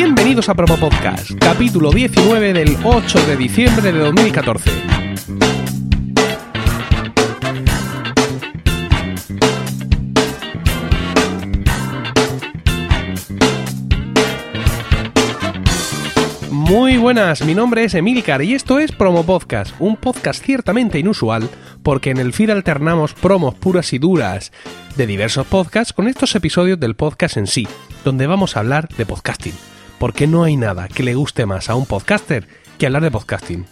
Bienvenidos a Promo Podcast, capítulo 19 del 8 de diciembre de 2014. Muy buenas, mi nombre es Emilcar y esto es Promo Podcast, un podcast ciertamente inusual porque en el feed alternamos promos puras y duras de diversos podcasts con estos episodios del podcast en sí, donde vamos a hablar de podcasting, porque no hay nada que le guste más a un podcaster que hablar de podcasting.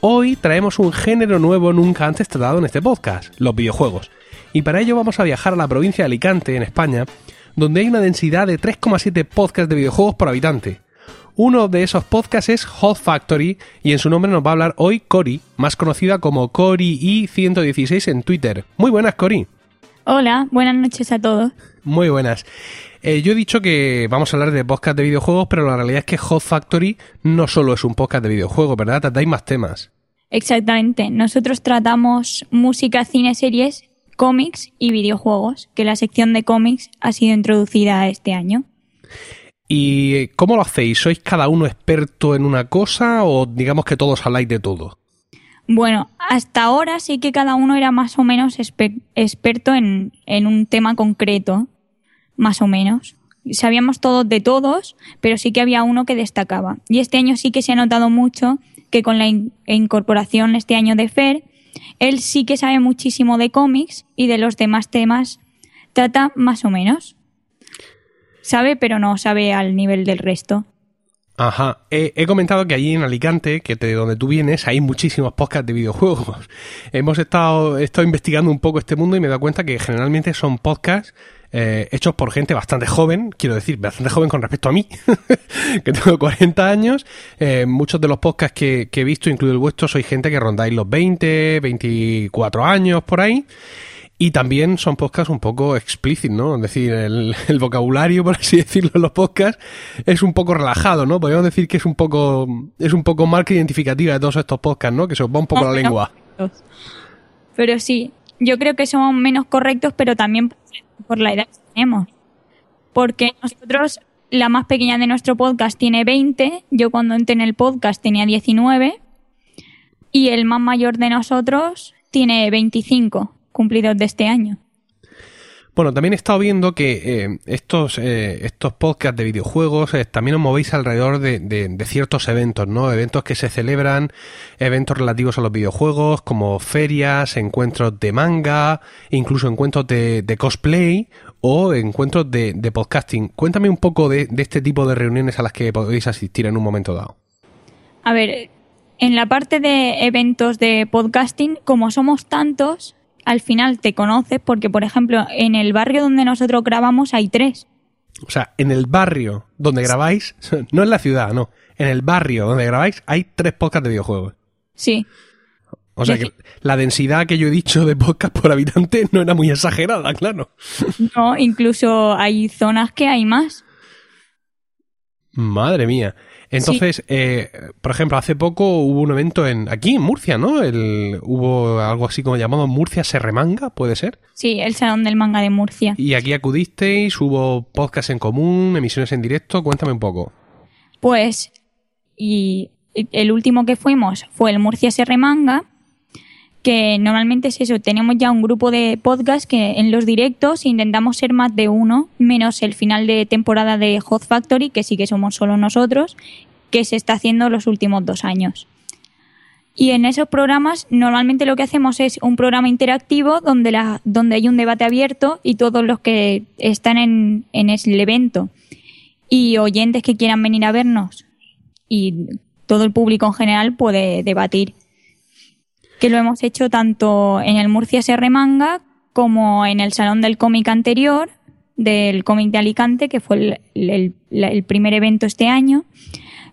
Hoy traemos un género nuevo nunca antes tratado en este podcast, los videojuegos, y para ello vamos a viajar a la provincia de Alicante, en España, donde hay una densidad de 3,7 podcasts de videojuegos por habitante, uno de esos podcasts es Hot Factory y en su nombre nos va a hablar hoy Cori, más conocida como CoriI116 en Twitter. Muy buenas, Cori. Hola, buenas noches a todos. Muy buenas. Eh, yo he dicho que vamos a hablar de podcast de videojuegos, pero la realidad es que Hot Factory no solo es un podcast de videojuegos, ¿verdad? Tratáis más temas. Exactamente. Nosotros tratamos música, cine, series, cómics y videojuegos, que la sección de cómics ha sido introducida este año. ¿Y cómo lo hacéis? ¿Sois cada uno experto en una cosa o digamos que todos habláis de todo? Bueno, hasta ahora sí que cada uno era más o menos experto en, en un tema concreto, más o menos. Sabíamos todos de todos, pero sí que había uno que destacaba. Y este año sí que se ha notado mucho que con la incorporación este año de Fer, él sí que sabe muchísimo de cómics y de los demás temas trata más o menos sabe, pero no sabe al nivel del resto. Ajá, he, comentado que allí en Alicante, que de donde tú vienes, hay muchísimos podcasts de videojuegos. Hemos estado, estado investigando un poco este mundo y me he dado cuenta que generalmente son podcasts eh, hechos por gente bastante joven, quiero decir, bastante joven con respecto a mí, que tengo 40 años. Eh, muchos de los podcasts que, que he visto, incluido el vuestro, sois gente que rondáis los 20, 24 años por ahí. Y también son podcasts un poco explícitos, ¿no? Es decir, el, vocabulario, por así decirlo, en los podcasts es un poco relajado, ¿no? Podríamos decir que es un poco, es un poco marca identificativa de todos estos podcasts, ¿no? Que se os va un poco la lengua. Pero sí, yo creo que son menos correctos, pero también por la edad que tenemos. Porque nosotros, la más pequeña de nuestro podcast tiene 20, yo cuando entré en el podcast tenía 19, y el más mayor de nosotros tiene 25 cumplidos de este año. Bueno, también he estado viendo que eh, estos, eh, estos podcasts de videojuegos eh, también os movéis alrededor de, ciertos eventos, ¿no? Eventos que se celebran, eventos relativos a los videojuegos, como ferias, encuentros de manga, incluso encuentros de, cosplay o encuentros de, podcasting. Cuéntame un poco de, de este tipo de reuniones a las que podéis asistir en un momento dado. A ver, en la parte de eventos de podcasting, como somos tantos, al final te conoces porque, por ejemplo, en el barrio donde nosotros grabamos hay tres. O sea, en el barrio donde grabáis, no en la ciudad, no, en el barrio donde grabáis hay tres podcasts de videojuegos. Sí. O sea que la densidad que yo he dicho de podcast por habitante no era muy exagerada, claro. No, incluso hay zonas que hay más. Madre mía. Entonces, eh, por ejemplo, hace poco hubo un evento en aquí en Murcia, ¿no? El, hubo algo así como llamado Murcia se remanga, ¿puede ser? Sí, el Salón del Manga de Murcia. Y aquí acudisteis, hubo podcast en común, emisiones en directo, cuéntame un poco. Pues, y el último que fuimos fue el Murcia se remanga, que normalmente es eso, tenemos ya un grupo de podcast que en los directos intentamos ser más de uno, menos el final de temporada de Hot Factory, que sí que somos solo nosotros, que se está haciendo los últimos dos años. Y en esos programas normalmente lo que hacemos es un programa interactivo donde, la, donde hay un debate abierto y todos los que están en, en el evento. Y oyentes que quieran venir a vernos. Y todo el público en general puede debatir que lo hemos hecho tanto en el Murcia SR Manga como en el Salón del Cómic anterior, del cómic de Alicante, que fue el, primer evento este año.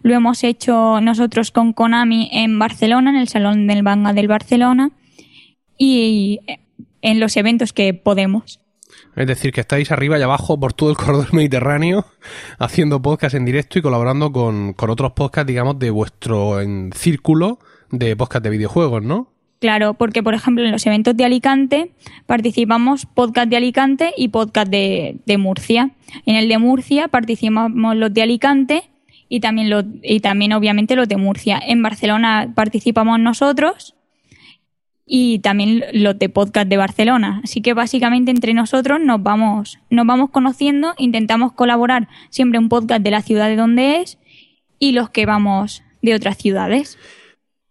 Lo hemos hecho nosotros con Konami en Barcelona, en el Salón del Manga del Barcelona, y en los eventos que podemos. Es decir, que estáis arriba y abajo por todo el corredor mediterráneo haciendo podcast en directo y colaborando con, con otros podcasts, digamos, de vuestro círculo de podcast de videojuegos, ¿no? Claro, porque por ejemplo en los eventos de Alicante participamos podcast de Alicante y podcast de, Murcia. En el de Murcia participamos los de Alicante y también, lo, y también obviamente los de Murcia. En Barcelona participamos nosotros y también los de podcast de Barcelona. Así que básicamente entre nosotros nos vamos, nos vamos conociendo, intentamos colaborar siempre un podcast de la ciudad de donde es y los que vamos de otras ciudades.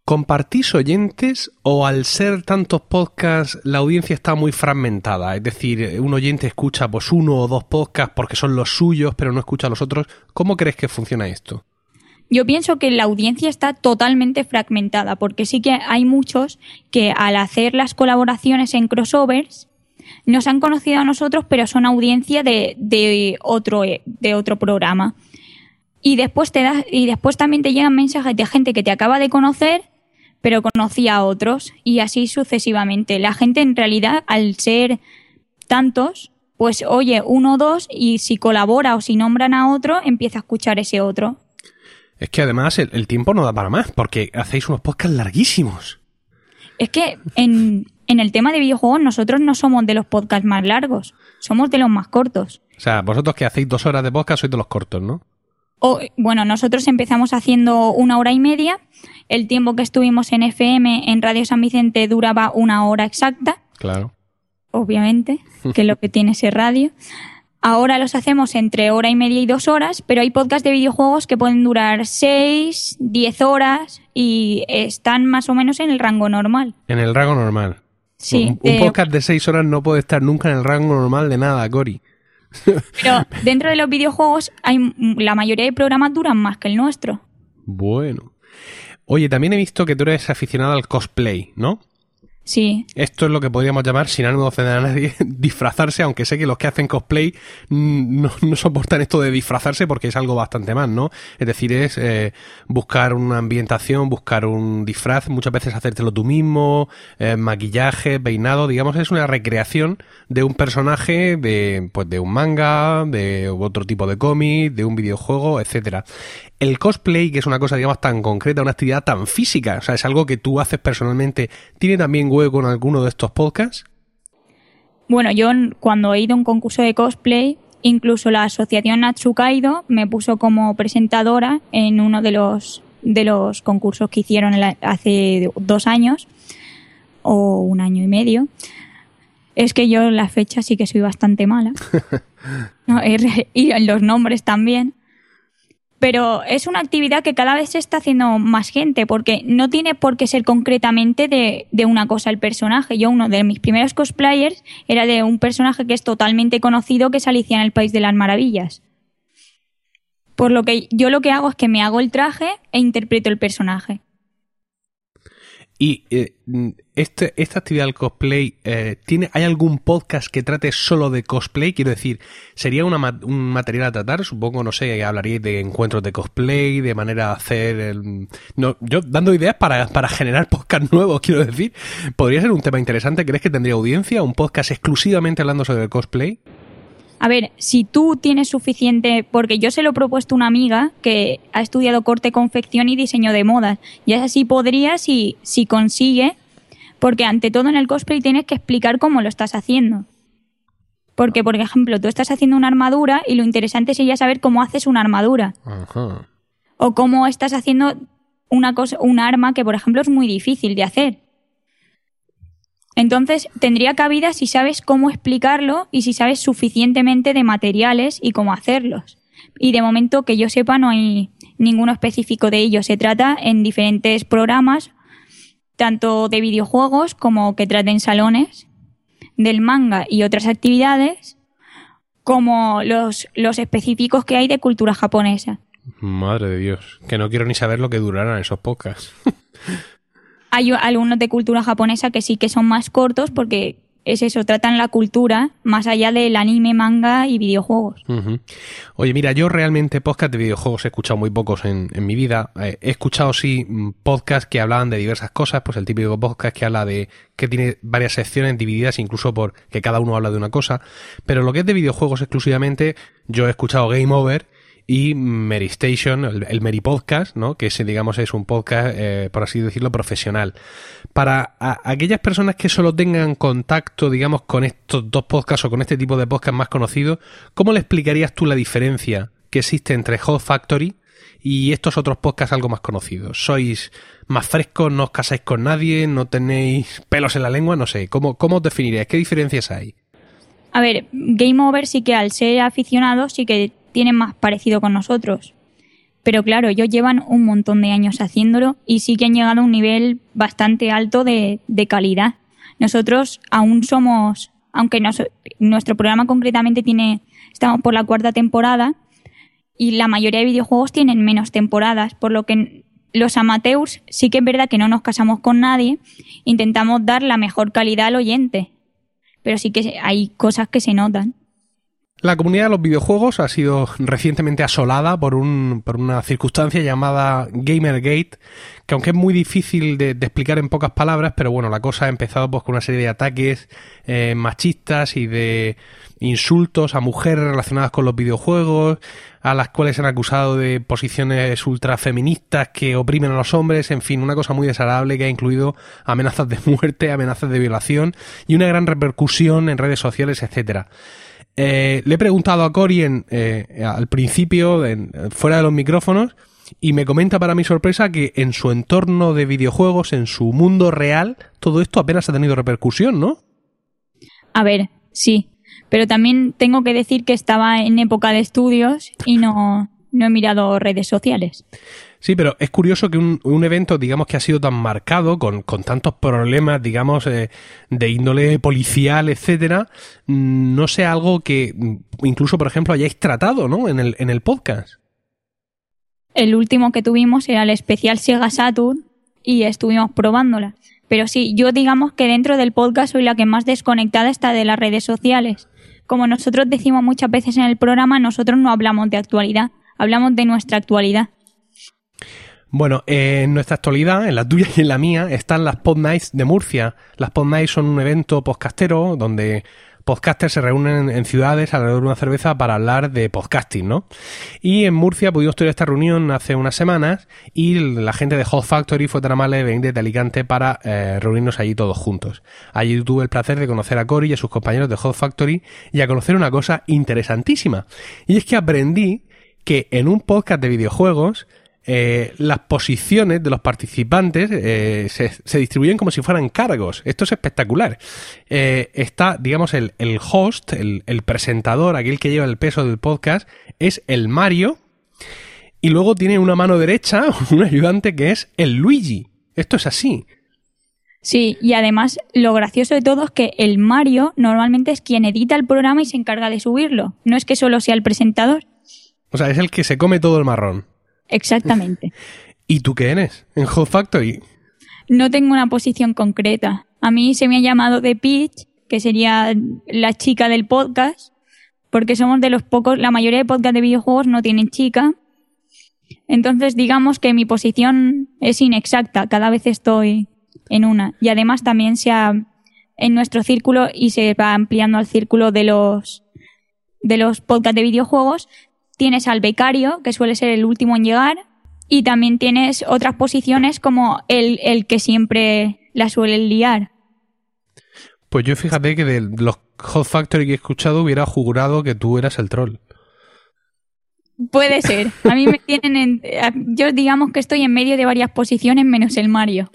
¿Compartís oyentes o al ser tantos podcasts la audiencia está muy fragmentada? Es decir, un oyente escucha pues uno o dos podcasts porque son los suyos pero no escucha a los otros. ¿Cómo crees que funciona esto? Yo pienso que la audiencia está totalmente fragmentada porque sí que hay muchos que al hacer las colaboraciones en crossovers nos han conocido a nosotros pero son audiencia de, de otro, de otro programa. Y después, te das, y después también te llegan mensajes de gente que te acaba de conocer pero conocía a otros y así sucesivamente. La gente en realidad, al ser tantos, pues oye uno o dos y si colabora o si nombran a otro, empieza a escuchar ese otro. Es que además el, tiempo no da para más, porque hacéis unos podcasts larguísimos. Es que en, en el tema de videojuegos nosotros no somos de los podcasts más largos, somos de los más cortos. O sea, vosotros que hacéis dos horas de podcast sois de los cortos, ¿no? O, bueno, nosotros empezamos haciendo una hora y media. El tiempo que estuvimos en FM en Radio San Vicente duraba una hora exacta. Claro. Obviamente, que es lo que tiene ese radio. Ahora los hacemos entre hora y media y dos horas, pero hay podcasts de videojuegos que pueden durar seis, diez horas y están más o menos en el rango normal. En el rango normal. Sí. Un, podcast de seis horas no puede estar nunca en el rango normal de nada, Cori. Pero dentro de los videojuegos hay la mayoría de programas duran más que el nuestro. Bueno. Oye, también he visto que tú eres aficionada al cosplay, ¿no? Sí. Esto es lo que podríamos llamar, sin ánimo de ofender a nadie, disfrazarse, aunque sé que los que hacen cosplay mm, no, soportan esto de disfrazarse porque es algo bastante más, ¿no? Es decir, es eh, buscar una ambientación, buscar un disfraz, muchas veces hacértelo tú mismo, eh, maquillaje, peinado, digamos, es una recreación de un personaje de, pues, de un manga, de otro tipo de cómic, de un videojuego, etcétera el cosplay, que es una cosa, digamos, tan concreta, una actividad tan física, o sea, es algo que tú haces personalmente, ¿tiene también hueco en alguno de estos podcasts? Bueno, yo cuando he ido a un concurso de cosplay, incluso la asociación Natsukaido me puso como presentadora en uno de los, de los concursos que hicieron hace dos años o un año y medio. Es que yo en la fecha sí que soy bastante mala. y en los nombres también pero es una actividad que cada vez se está haciendo más gente, porque no tiene por qué ser concretamente de, una cosa el personaje. Yo, uno de mis primeros cosplayers era de un personaje que es totalmente conocido, que es Alicia en el País de las Maravillas. Por lo que yo lo que hago es que me hago el traje e interpreto el personaje. Y eh, este, esta actividad del cosplay, eh, ¿tiene, ¿hay algún podcast que trate solo de cosplay? Quiero decir, ¿sería una, un material a tratar? Supongo, no sé, hablaríais de encuentros de cosplay, de manera de hacer... El, no, yo dando ideas para, para generar podcast nuevos, quiero decir. ¿Podría ser un tema interesante? ¿Crees que tendría audiencia? ¿Un podcast exclusivamente hablando sobre el cosplay? A ver, si tú tienes suficiente, porque yo se lo he propuesto a una amiga que ha estudiado corte, confección y diseño de modas, y así podría si, si consigue, porque ante todo en el cosplay tienes que explicar cómo lo estás haciendo. Porque, por ejemplo, tú estás haciendo una armadura y lo interesante sería saber cómo haces una armadura. O cómo estás haciendo una cosa, un arma que, por ejemplo, es muy difícil de hacer. Entonces, tendría cabida si sabes cómo explicarlo y si sabes suficientemente de materiales y cómo hacerlos. Y de momento que yo sepa no hay ninguno específico de ello. Se trata en diferentes programas, tanto de videojuegos como que traten salones, del manga y otras actividades, como los, los específicos que hay de cultura japonesa. Madre de Dios, que no quiero ni saber lo que durarán esos podcasts. Hay algunos de cultura japonesa que sí que son más cortos porque es eso, tratan la cultura más allá del anime, manga y videojuegos. Oye, mira, yo realmente podcast de videojuegos he escuchado muy pocos en, mi vida. Eh, he escuchado sí mm, podcasts que hablaban de diversas cosas, pues el típico podcast que habla de que tiene varias secciones divididas incluso por que cada uno habla de una cosa. Pero lo que es de videojuegos exclusivamente, yo he escuchado Game Over y Mary Station, el, Mary Podcast, ¿no? que ese, digamos es un podcast, eh, por así decirlo, profesional. Para aquellas personas que solo tengan contacto, digamos, con estos dos podcasts o con este tipo de podcast más conocidos, ¿cómo le explicarías tú la diferencia que existe entre Hot Factory y estos otros podcasts algo más conocidos? ¿Sois más frescos, no os casáis con nadie, no tenéis pelos en la lengua? No sé, ¿cómo, cómo os definiríais? ¿Qué diferencias hay? A ver, Game Over sí que al ser aficionados sí que tienen más parecido con nosotros. Pero claro, ellos llevan un montón de años haciéndolo y sí que han llegado a un nivel bastante alto de, calidad. Nosotros aún somos, aunque nuestro programa concretamente tiene, estamos por la cuarta temporada y la mayoría de videojuegos tienen menos temporadas, por lo que los amateurs sí que es verdad que no nos casamos con nadie, intentamos dar la mejor calidad al oyente, pero sí que hay cosas que se notan. La comunidad de los videojuegos ha sido recientemente asolada por, un, por una circunstancia llamada Gamergate, que aunque es muy difícil de, explicar en pocas palabras, pero bueno, la cosa ha empezado pues, con una serie de ataques eh, machistas y de insultos a mujeres relacionadas con los videojuegos, a las cuales se han acusado de posiciones ultrafeministas que oprimen a los hombres, en fin, una cosa muy desagradable que ha incluido amenazas de muerte, amenazas de violación y una gran repercusión en redes sociales, etcétera. Eh, le he preguntado a Cory eh, al principio, fuera de los micrófonos, y me comenta para mi sorpresa que en su entorno de videojuegos, en su mundo real, todo esto apenas ha tenido repercusión, ¿no? A ver, sí. Pero también tengo que decir que estaba en época de estudios y no, no he mirado redes sociales. Sí, pero es curioso que un, evento, digamos, que ha sido tan marcado, con, con tantos problemas, digamos, eh, de índole policial, etcétera, no sea algo que mm, incluso, por ejemplo, hayáis tratado, ¿no? En el, en el podcast. El último que tuvimos era el especial Sega Saturn y estuvimos probándola. Pero sí, yo digamos que dentro del podcast soy la que más desconectada está de las redes sociales. Como nosotros decimos muchas veces en el programa, nosotros no hablamos de actualidad, hablamos de nuestra actualidad. Bueno, en nuestra actualidad, en la tuya y en la mía, están las Pod Nights de Murcia. Las Pod Nights son un evento podcastero donde podcasters se reúnen en ciudades alrededor de una cerveza para hablar de podcasting, ¿no? Y en Murcia pudimos tener esta reunión hace unas semanas y la gente de Hot Factory fue tan amable de venir desde Alicante para eh, reunirnos allí todos juntos. Allí tuve el placer de conocer a Cory y a sus compañeros de Hot Factory y a conocer una cosa interesantísima. Y es que aprendí que en un podcast de videojuegos eh, las posiciones de los participantes eh, se, distribuyen como si fueran cargos. Esto es espectacular. Eh, está, digamos, el, host, el, el, presentador, aquel que lleva el peso del podcast, es el Mario. Y luego tiene una mano derecha, un ayudante que es el Luigi. Esto es así. Sí, y además lo gracioso de todo es que el Mario normalmente es quien edita el programa y se encarga de subirlo. No es que solo sea el presentador. O sea, es el que se come todo el marrón. Exactamente. ¿Y tú qué eres en Hot Factory? No tengo una posición concreta. A mí se me ha llamado The Pitch, que sería la chica del podcast, porque somos de los pocos, la mayoría de podcasts de videojuegos no tienen chica. Entonces, digamos que mi posición es inexacta, cada vez estoy en una. Y además también se ha, en nuestro círculo y se va ampliando al círculo de los de los podcasts de videojuegos, tienes al becario, que suele ser el último en llegar, y también tienes otras posiciones como el, el que siempre la suele liar. Pues yo fíjate que de los Hot Factory que he escuchado hubiera jurado que tú eras el troll. Puede ser. A mí me tienen en, Yo digamos que estoy en medio de varias posiciones menos el Mario.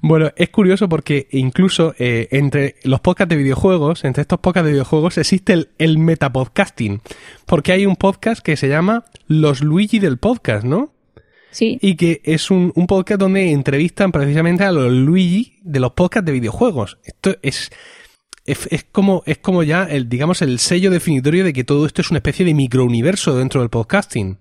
Bueno, es curioso porque incluso eh, entre los podcasts de videojuegos, entre estos podcasts de videojuegos, existe el, el metapodcasting. Porque hay un podcast que se llama Los Luigi del Podcast, ¿no? Sí. Y que es un, un podcast donde entrevistan precisamente a los Luigi de los podcasts de videojuegos. Esto es es, como, es como ya el, digamos, el sello definitorio de que todo esto es una especie de microuniverso dentro del podcasting.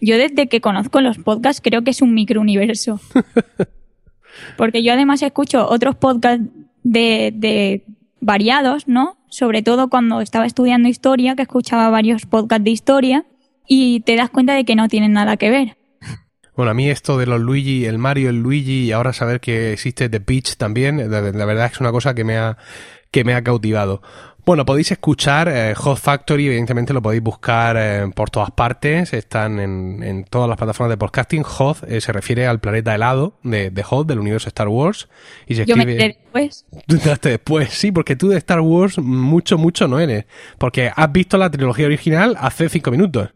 Yo desde que conozco los podcasts creo que es un microuniverso. Porque yo además escucho otros podcasts de, de variados, ¿no? Sobre todo cuando estaba estudiando historia, que escuchaba varios podcasts de historia, y te das cuenta de que no tienen nada que ver. Bueno, a mí esto de los Luigi, el Mario, el Luigi y ahora saber que existe The Peach también, la, verdad es una cosa que me ha, que me ha cautivado. Bueno, podéis escuchar eh, Hot Factory, evidentemente lo podéis buscar eh, por todas partes, están en, todas las plataformas de podcasting. Hot eh, se refiere al planeta helado de, de Hot, del universo Star Wars. Y se Yo me después. Después, sí, porque tú de Star Wars mucho, mucho no eres. Porque has visto la trilogía original hace cinco minutos.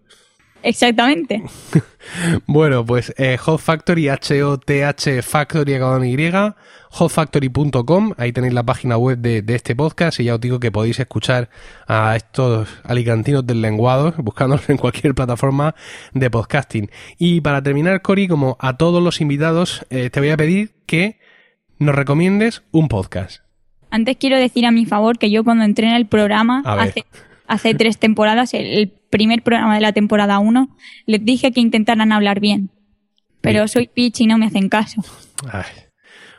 Exactamente. bueno, pues eh, Hot Factory, H-O-T-H Factory con Y, hotfactory.com, ahí tenéis la página web de, este podcast y ya os digo que podéis escuchar a estos alicantinos del lenguado buscándolos en cualquier plataforma de podcasting. Y para terminar, Cori, como a todos los invitados, eh, te voy a pedir que nos recomiendes un podcast. Antes quiero decir a mi favor que yo cuando entré en el programa hace, hace, tres temporadas, el, primer programa de la temporada 1, les dije que intentaran hablar bien. Pero soy pitch y no me hacen caso.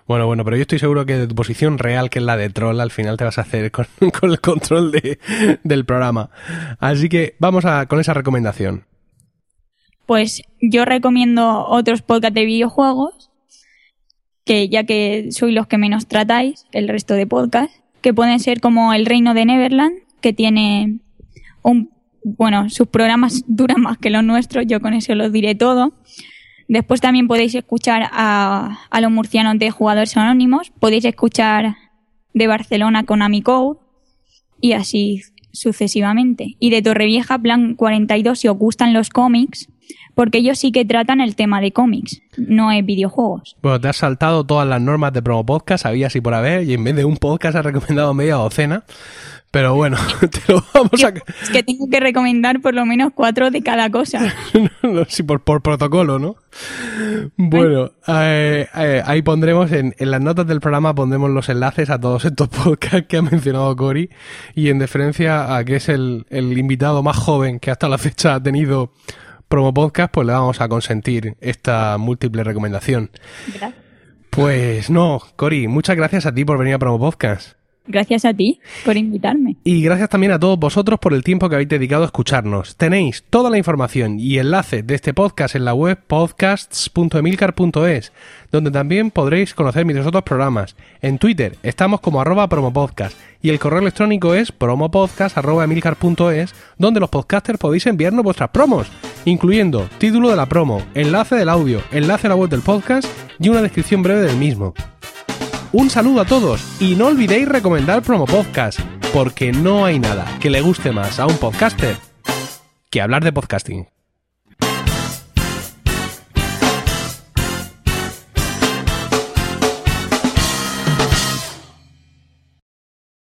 Bueno, bueno, pero yo estoy seguro que de tu posición real, que es la de troll, al final te vas a hacer con, el control de, del programa. Así que vamos a, con esa recomendación. Pues yo recomiendo otros podcasts de videojuegos que ya que sois los que menos tratáis, el resto de podcasts, que pueden ser como El Reino de Neverland, que tiene un, bueno, sus programas duran más que los nuestros, yo con eso los diré todo. Después también podéis escuchar a, a los murcianos de Jugadores Anónimos, podéis escuchar de Barcelona con Amicode y así sucesivamente. Y de Torrevieja, Plan 42, si os gustan los cómics, porque ellos sí que tratan el tema de cómics, no es videojuegos. Bueno, te has saltado todas las normas de promo podcast, había así por haber, y en vez de un podcast has recomendado media docena. Pero bueno, te lo vamos a... Es que tengo que recomendar por lo menos cuatro de cada cosa. sí, por, por protocolo, ¿no? Bueno, eh, eh, ahí pondremos, en, en, las notas del programa pondremos los enlaces a todos estos podcasts que ha mencionado Cory y en deferencia a que es el, el invitado más joven que hasta la fecha ha tenido promo podcast, pues le vamos a consentir esta múltiple recomendación. Gracias. Pues no, Cori, muchas gracias a ti por venir a promo podcast. Gracias a ti por invitarme. Y gracias también a todos vosotros por el tiempo que habéis dedicado a escucharnos. Tenéis toda la información y enlace de este podcast en la web podcasts.emilcar.es, donde también podréis conocer mis otros programas. En Twitter estamos como arroba promopodcast y el correo electrónico es promopodcast.emilcar.es, donde los podcasters podéis enviarnos vuestras promos, incluyendo título de la promo, enlace del audio, enlace a la web del podcast y una descripción breve del mismo. Un saludo a todos y no olvidéis recomendar Promo Podcast, porque no hay nada que le guste más a un podcaster que hablar de podcasting.